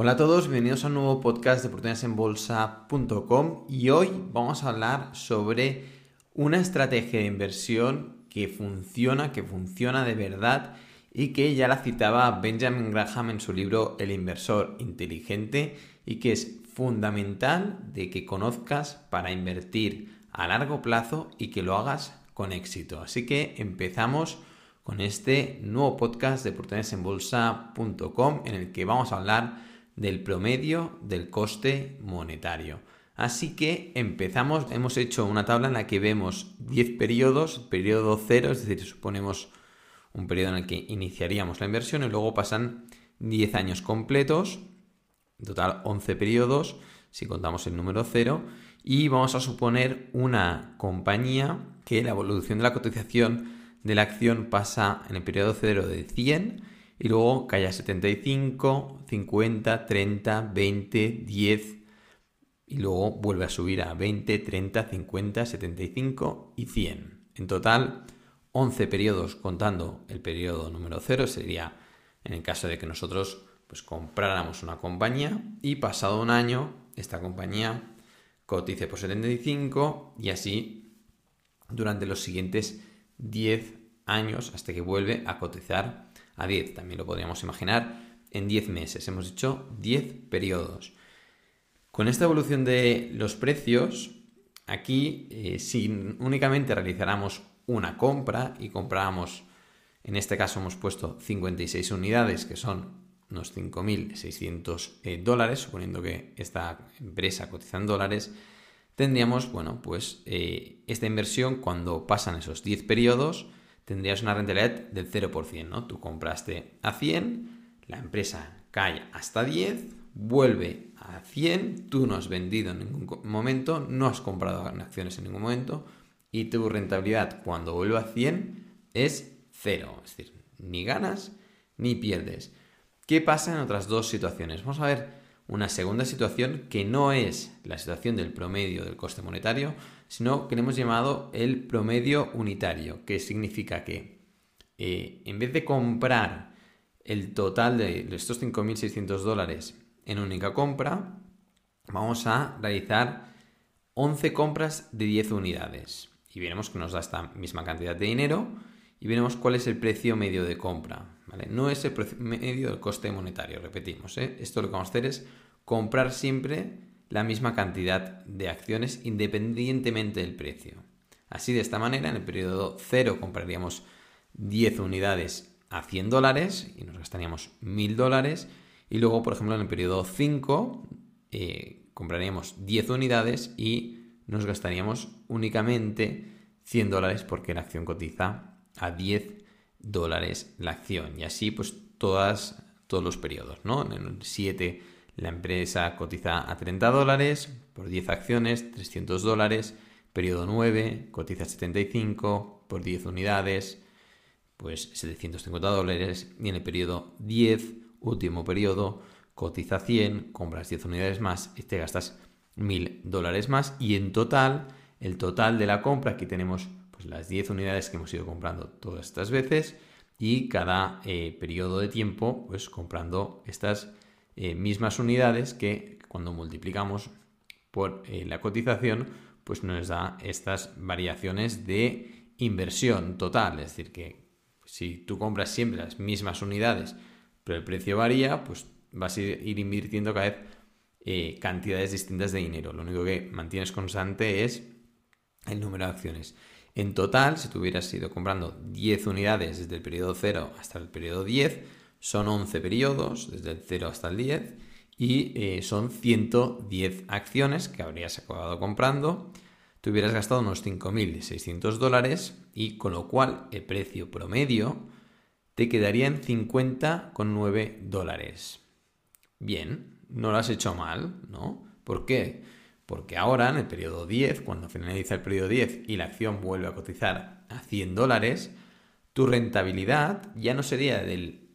Hola a todos, bienvenidos a un nuevo podcast de oportunidadesenbolsa.com y hoy vamos a hablar sobre una estrategia de inversión que funciona, que funciona de verdad y que ya la citaba Benjamin Graham en su libro El inversor inteligente y que es fundamental de que conozcas para invertir a largo plazo y que lo hagas con éxito. Así que empezamos con este nuevo podcast de oportunidadesenbolsa.com en el que vamos a hablar del promedio del coste monetario. Así que empezamos, hemos hecho una tabla en la que vemos 10 periodos, periodo 0, es decir, suponemos un periodo en el que iniciaríamos la inversión y luego pasan 10 años completos, en total 11 periodos, si contamos el número 0, y vamos a suponer una compañía que la evolución de la cotización de la acción pasa en el periodo 0 de 100 y luego cae a 75, 50, 30, 20, 10 y luego vuelve a subir a 20, 30, 50, 75 y 100. En total, 11 periodos contando el periodo número 0 sería en el caso de que nosotros pues compráramos una compañía y pasado un año esta compañía cotice por 75 y así durante los siguientes 10 años hasta que vuelve a cotizar a 10. También lo podríamos imaginar en 10 meses. Hemos dicho 10 periodos. Con esta evolución de los precios, aquí eh, si únicamente realizáramos una compra y compráramos, en este caso hemos puesto 56 unidades, que son unos 5.600 eh, dólares, suponiendo que esta empresa cotiza en dólares, tendríamos, bueno, pues eh, esta inversión cuando pasan esos 10 periodos, tendrías una rentabilidad del 0%, ¿no? Tú compraste a 100, la empresa cae hasta 10, vuelve a 100, tú no has vendido en ningún momento, no has comprado acciones en ningún momento y tu rentabilidad cuando vuelve a 100 es cero, es decir, ni ganas ni pierdes. ¿Qué pasa en otras dos situaciones? Vamos a ver una segunda situación que no es la situación del promedio del coste monetario, sino que le hemos llamado el promedio unitario, que significa que eh, en vez de comprar el total de estos 5.600 dólares en única compra, vamos a realizar 11 compras de 10 unidades. Y veremos que nos da esta misma cantidad de dinero y veremos cuál es el precio medio de compra. No es el medio del coste monetario, repetimos. ¿eh? Esto lo que vamos a hacer es comprar siempre la misma cantidad de acciones independientemente del precio. Así, de esta manera, en el periodo 0 compraríamos 10 unidades a 100 dólares y nos gastaríamos 1000 dólares. Y luego, por ejemplo, en el periodo 5 eh, compraríamos 10 unidades y nos gastaríamos únicamente 100 dólares porque la acción cotiza a 10 dólares la acción. Y así, pues, todas, todos los periodos, ¿no? En el 7 la empresa cotiza a 30 dólares por 10 acciones, 300 dólares. Periodo 9 cotiza a 75 por 10 unidades, pues 750 dólares. Y en el periodo 10, último periodo, cotiza 100, compras 10 unidades más y te gastas 1000 dólares más. Y en total, el total de la compra, aquí tenemos pues, las 10 unidades que hemos ido comprando todas estas veces y cada eh, periodo de tiempo, pues comprando estas eh, mismas unidades que cuando multiplicamos por eh, la cotización, pues nos da estas variaciones de inversión total. Es decir, que si tú compras siempre las mismas unidades, pero el precio varía, pues vas a ir invirtiendo cada vez cantidades distintas de dinero. Lo único que mantienes constante es el número de acciones. En total, si tú hubieras ido comprando 10 unidades desde el periodo 0 hasta el periodo 10, son 11 periodos, desde el 0 hasta el 10, y eh, son 110 acciones que habrías acabado comprando. Te hubieras gastado unos 5.600 dólares y con lo cual el precio promedio te quedaría en 50,9 dólares. Bien, no lo has hecho mal, ¿no? ¿Por qué? Porque ahora, en el periodo 10, cuando finaliza el periodo 10 y la acción vuelve a cotizar a 100 dólares, tu rentabilidad ya no sería del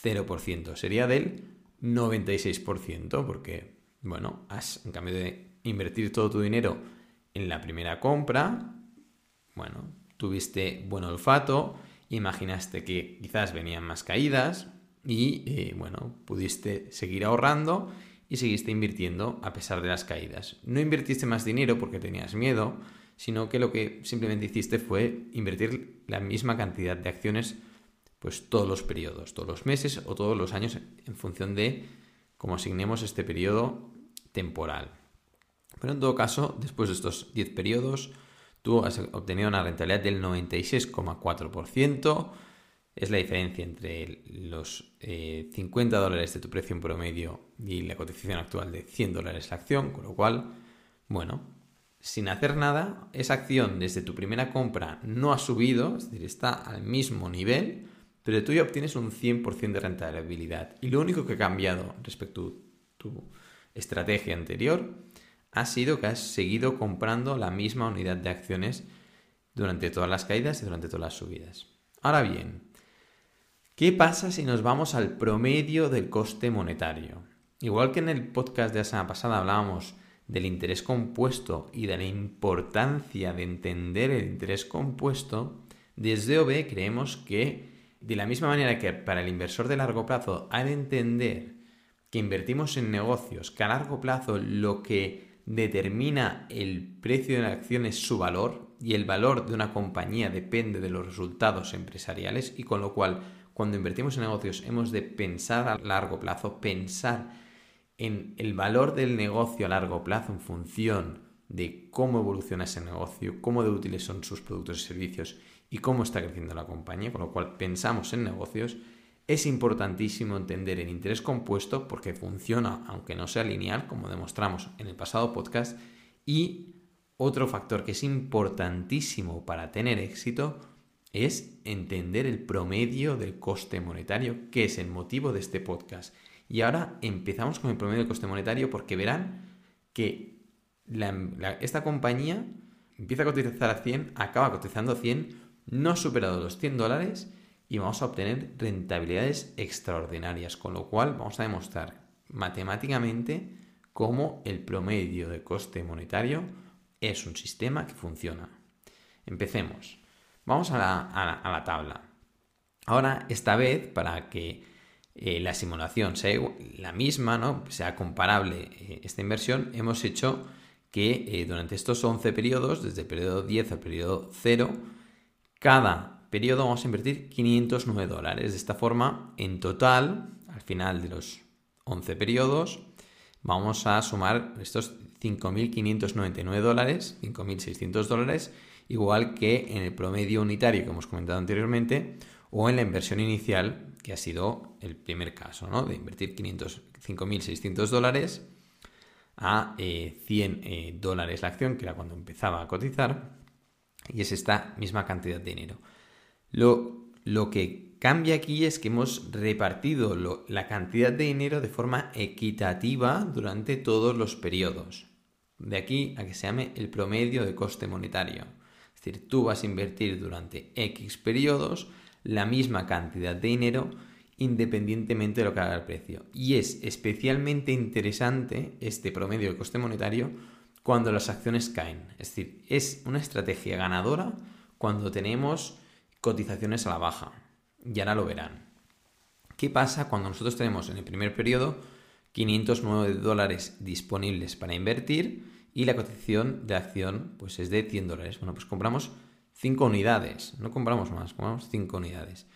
0%, sería del 96%, porque, bueno, has, en cambio de invertir todo tu dinero en la primera compra, bueno, tuviste buen olfato, imaginaste que quizás venían más caídas, y, eh, bueno, pudiste seguir ahorrando y seguiste invirtiendo a pesar de las caídas. No invertiste más dinero porque tenías miedo, sino que lo que simplemente hiciste fue invertir la misma cantidad de acciones pues todos los periodos, todos los meses o todos los años en función de cómo asignemos este periodo temporal. Pero en todo caso, después de estos 10 periodos, tú has obtenido una rentabilidad del 96,4%. Es la diferencia entre los 50 eh, dólares de tu precio en promedio y la cotización actual de 100 dólares la acción, con lo cual, bueno, sin hacer nada, esa acción desde tu primera compra no ha subido, es decir, está al mismo nivel, pero tú ya obtienes un 100% de rentabilidad. Y lo único que ha cambiado respecto a tu estrategia anterior ha sido que has seguido comprando la misma unidad de acciones durante todas las caídas y durante todas las subidas. Ahora bien, ¿qué pasa si nos vamos al promedio del coste monetario? Igual que en el podcast de la semana pasada hablábamos del interés compuesto y de la importancia de entender el interés compuesto, desde OB creemos que de la misma manera que para el inversor de largo plazo de entender que invertimos en negocios, que a largo plazo lo que determina el precio de la acción es su valor y el valor de una compañía depende de los resultados empresariales y con lo cual cuando invertimos en negocios hemos de pensar a largo plazo, pensar en el valor del negocio a largo plazo en función de cómo evoluciona ese negocio, cómo de útiles son sus productos y servicios y cómo está creciendo la compañía, con lo cual pensamos en negocios, es importantísimo entender el interés compuesto porque funciona aunque no sea lineal, como demostramos en el pasado podcast, y otro factor que es importantísimo para tener éxito es entender el promedio del coste monetario, que es el motivo de este podcast. Y ahora empezamos con el promedio del coste monetario porque verán que esta compañía empieza a cotizar a 100, acaba cotizando a 100, no ha superado los 100 dólares y vamos a obtener rentabilidades extraordinarias, con lo cual vamos a demostrar matemáticamente cómo el promedio de coste monetario es un sistema que funciona. Empecemos. Vamos a la tabla. Ahora, esta vez, para que eh, la simulación sea la misma, sea comparable eh, esta inversión, hemos hecho que eh, durante estos 11 periodos, desde el periodo 10 al periodo 0, cada periodo vamos a invertir 509 dólares. De esta forma, en total, al final de los 11 periodos, vamos a sumar estos 5.599 dólares, 5.600 dólares, igual que en el promedio unitario que hemos comentado anteriormente, o en la inversión inicial que ha sido el primer caso, ¿no? De invertir 5.600 dólares a 100 eh, eh, dólares la acción, que era cuando empezaba a cotizar, y es esta misma cantidad de dinero. Lo que cambia aquí es que hemos repartido la cantidad de dinero de forma equitativa durante todos los periodos. De aquí a que se llame el promedio de coste monetario. Es decir, tú vas a invertir durante X periodos la misma cantidad de dinero independientemente de lo que haga el precio. Y es especialmente interesante este promedio de coste monetario cuando las acciones caen. Es decir, es una estrategia ganadora cuando tenemos cotizaciones a la baja. Y ahora lo verán. ¿Qué pasa cuando nosotros tenemos en el primer periodo 509 dólares disponibles para invertir y la cotización de acción pues es de 100 dólares? Bueno, pues compramos 5 unidades, no compramos más, compramos 5 unidades.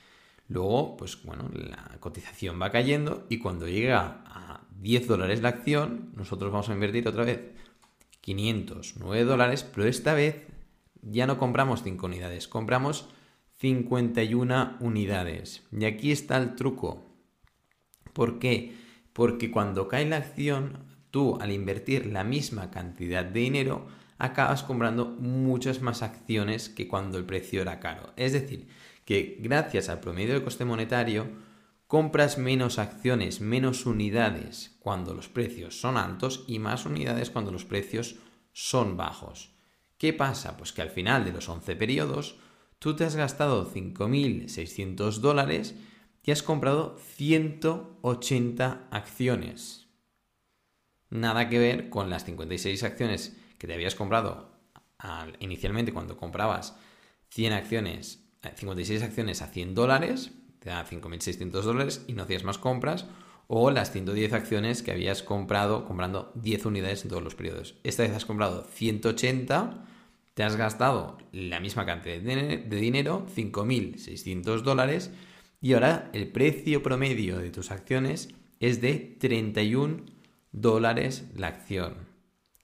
Luego, pues bueno, la cotización va cayendo y cuando llega a 10 dólares la acción, nosotros vamos a invertir otra vez 509 dólares, pero esta vez ya no compramos 5 unidades, compramos 51 unidades. Y aquí está el truco. ¿Por qué? Porque cuando cae la acción, tú al invertir la misma cantidad de dinero, acabas comprando muchas más acciones que cuando el precio era caro. Es decir, que gracias al promedio de coste monetario compras menos acciones, menos unidades cuando los precios son altos y más unidades cuando los precios son bajos. ¿Qué pasa? Pues que al final de los 11 periodos tú te has gastado 5.600 dólares y has comprado 180 acciones. Nada que ver con las 56 acciones que te habías comprado inicialmente cuando comprabas 100 acciones, 56 acciones a 100 dólares, es te da 5.600 dólares y no hacías más compras, o las 110 acciones que habías comprado comprando 10 unidades en todos los periodos. Esta vez has comprado 180, te has gastado la misma cantidad de dinero, 5.600 dólares, y ahora el precio promedio de tus acciones es de 31 dólares la acción.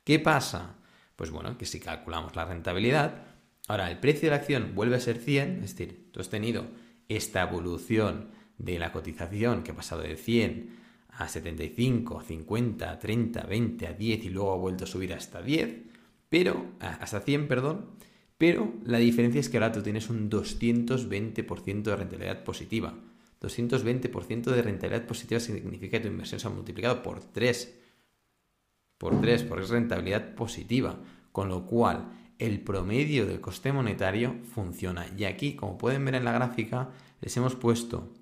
¿Qué pasa? Pues bueno, que si calculamos la rentabilidad, ahora el precio de la acción vuelve a ser 100, es decir, tú has tenido esta evolución de la cotización que ha pasado de 100 a 75, a 50, a 30, 20, a 10 y luego ha vuelto a subir hasta 10, pero hasta 100, perdón, pero la diferencia es que ahora tú tienes un 220% de rentabilidad positiva. 220% de rentabilidad positiva significa que tu inversión se ha multiplicado por 3. Por 3, porque es rentabilidad positiva. Con lo cual, el promedio del coste monetario funciona. Y aquí, como pueden ver en la gráfica, les hemos puesto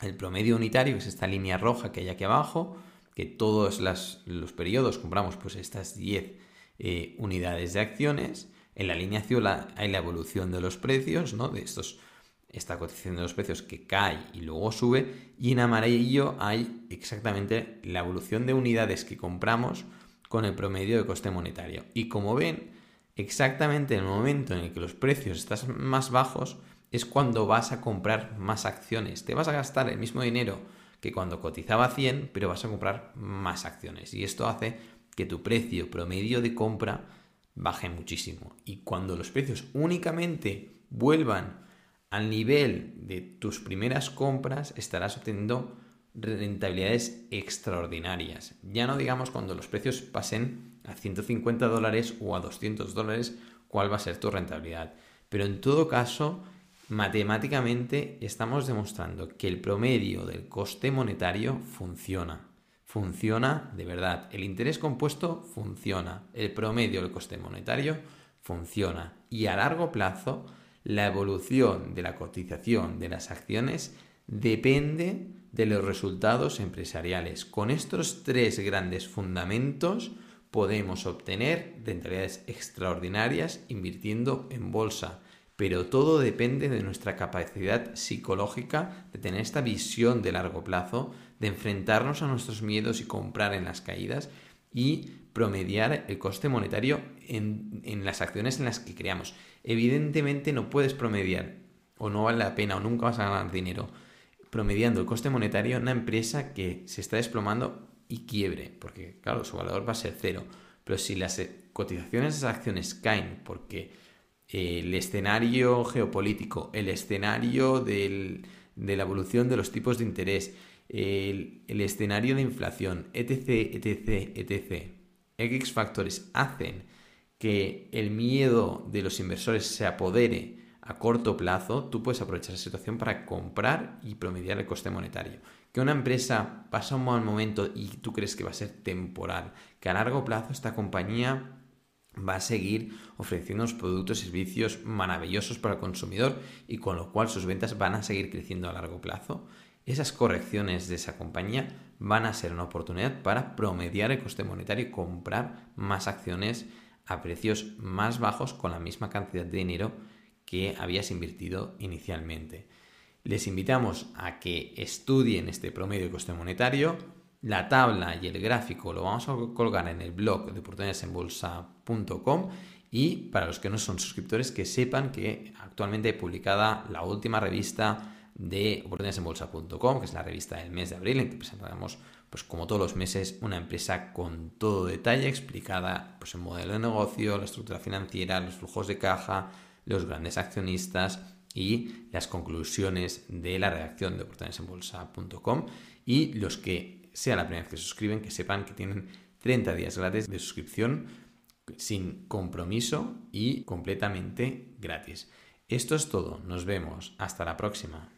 el promedio unitario, que es esta línea roja que hay aquí abajo, que todos los periodos compramos pues estas 10 eh, unidades de acciones. En la línea azul hay la evolución de los precios, ¿no? De estos esta cotización de los precios que cae y luego sube y en amarillo hay exactamente la evolución de unidades que compramos con el promedio de coste monetario. Y como ven, exactamente en el momento en el que los precios están más bajos es cuando vas a comprar más acciones. Te vas a gastar el mismo dinero que cuando cotizaba 100, pero vas a comprar más acciones. Y esto hace que tu precio promedio de compra baje muchísimo. Y cuando los precios únicamente vuelvan al nivel de tus primeras compras estarás obteniendo rentabilidades extraordinarias. Ya no digamos cuando los precios pasen a 150 dólares o a 200 dólares, cuál va a ser tu rentabilidad. Pero en todo caso, matemáticamente estamos demostrando que el promedio del coste monetario funciona. Funciona de verdad. El interés compuesto funciona. El promedio del coste monetario funciona. Y a largo plazo, la evolución de la cotización de las acciones depende de los resultados empresariales. Con estos tres grandes fundamentos podemos obtener rentabilidades extraordinarias invirtiendo en bolsa. Pero todo depende de nuestra capacidad psicológica de tener esta visión de largo plazo, de enfrentarnos a nuestros miedos y comprar en las caídas y promediar el coste monetario en, en las acciones en las que creamos evidentemente no puedes promediar, o no vale la pena, o nunca vas a ganar dinero promediando el coste monetario en una empresa que se está desplomando y quiebre, porque claro, su valor va a ser cero. Pero si las cotizaciones de esas acciones caen porque el escenario geopolítico, el escenario de la evolución de los tipos de interés, el, el escenario de inflación, etc., etc., etc., X factores hacen que el miedo de los inversores se apodere a corto plazo, tú puedes aprovechar esa situación para comprar y promediar el coste monetario. Que una empresa pasa un mal momento y tú crees que va a ser temporal, que a largo plazo esta compañía va a seguir ofreciendo unos productos y servicios maravillosos para el consumidor y con lo cual sus ventas van a seguir creciendo a largo plazo. Esas correcciones de esa compañía van a ser una oportunidad para promediar el coste monetario y comprar más acciones a precios más bajos con la misma cantidad de dinero que habías invertido inicialmente. Les invitamos a que estudien este promedio de coste monetario. La tabla y el gráfico lo vamos a colgar en el blog de oportunidadesenbolsa.com y para los que no son suscriptores que sepan que actualmente he publicada la última revista de oportunidadesenbolsa.com, que es la revista del mes de abril, en que presentamos pues como todos los meses, una empresa con todo detalle explicada, pues el modelo de negocio, la estructura financiera, los flujos de caja, los grandes accionistas y las conclusiones de la redacción de oportunidadesenbolsa.com y los que sea la primera vez que se suscriben, que sepan que tienen 30 días gratis de suscripción sin compromiso y completamente gratis. Esto es todo, nos vemos, hasta la próxima.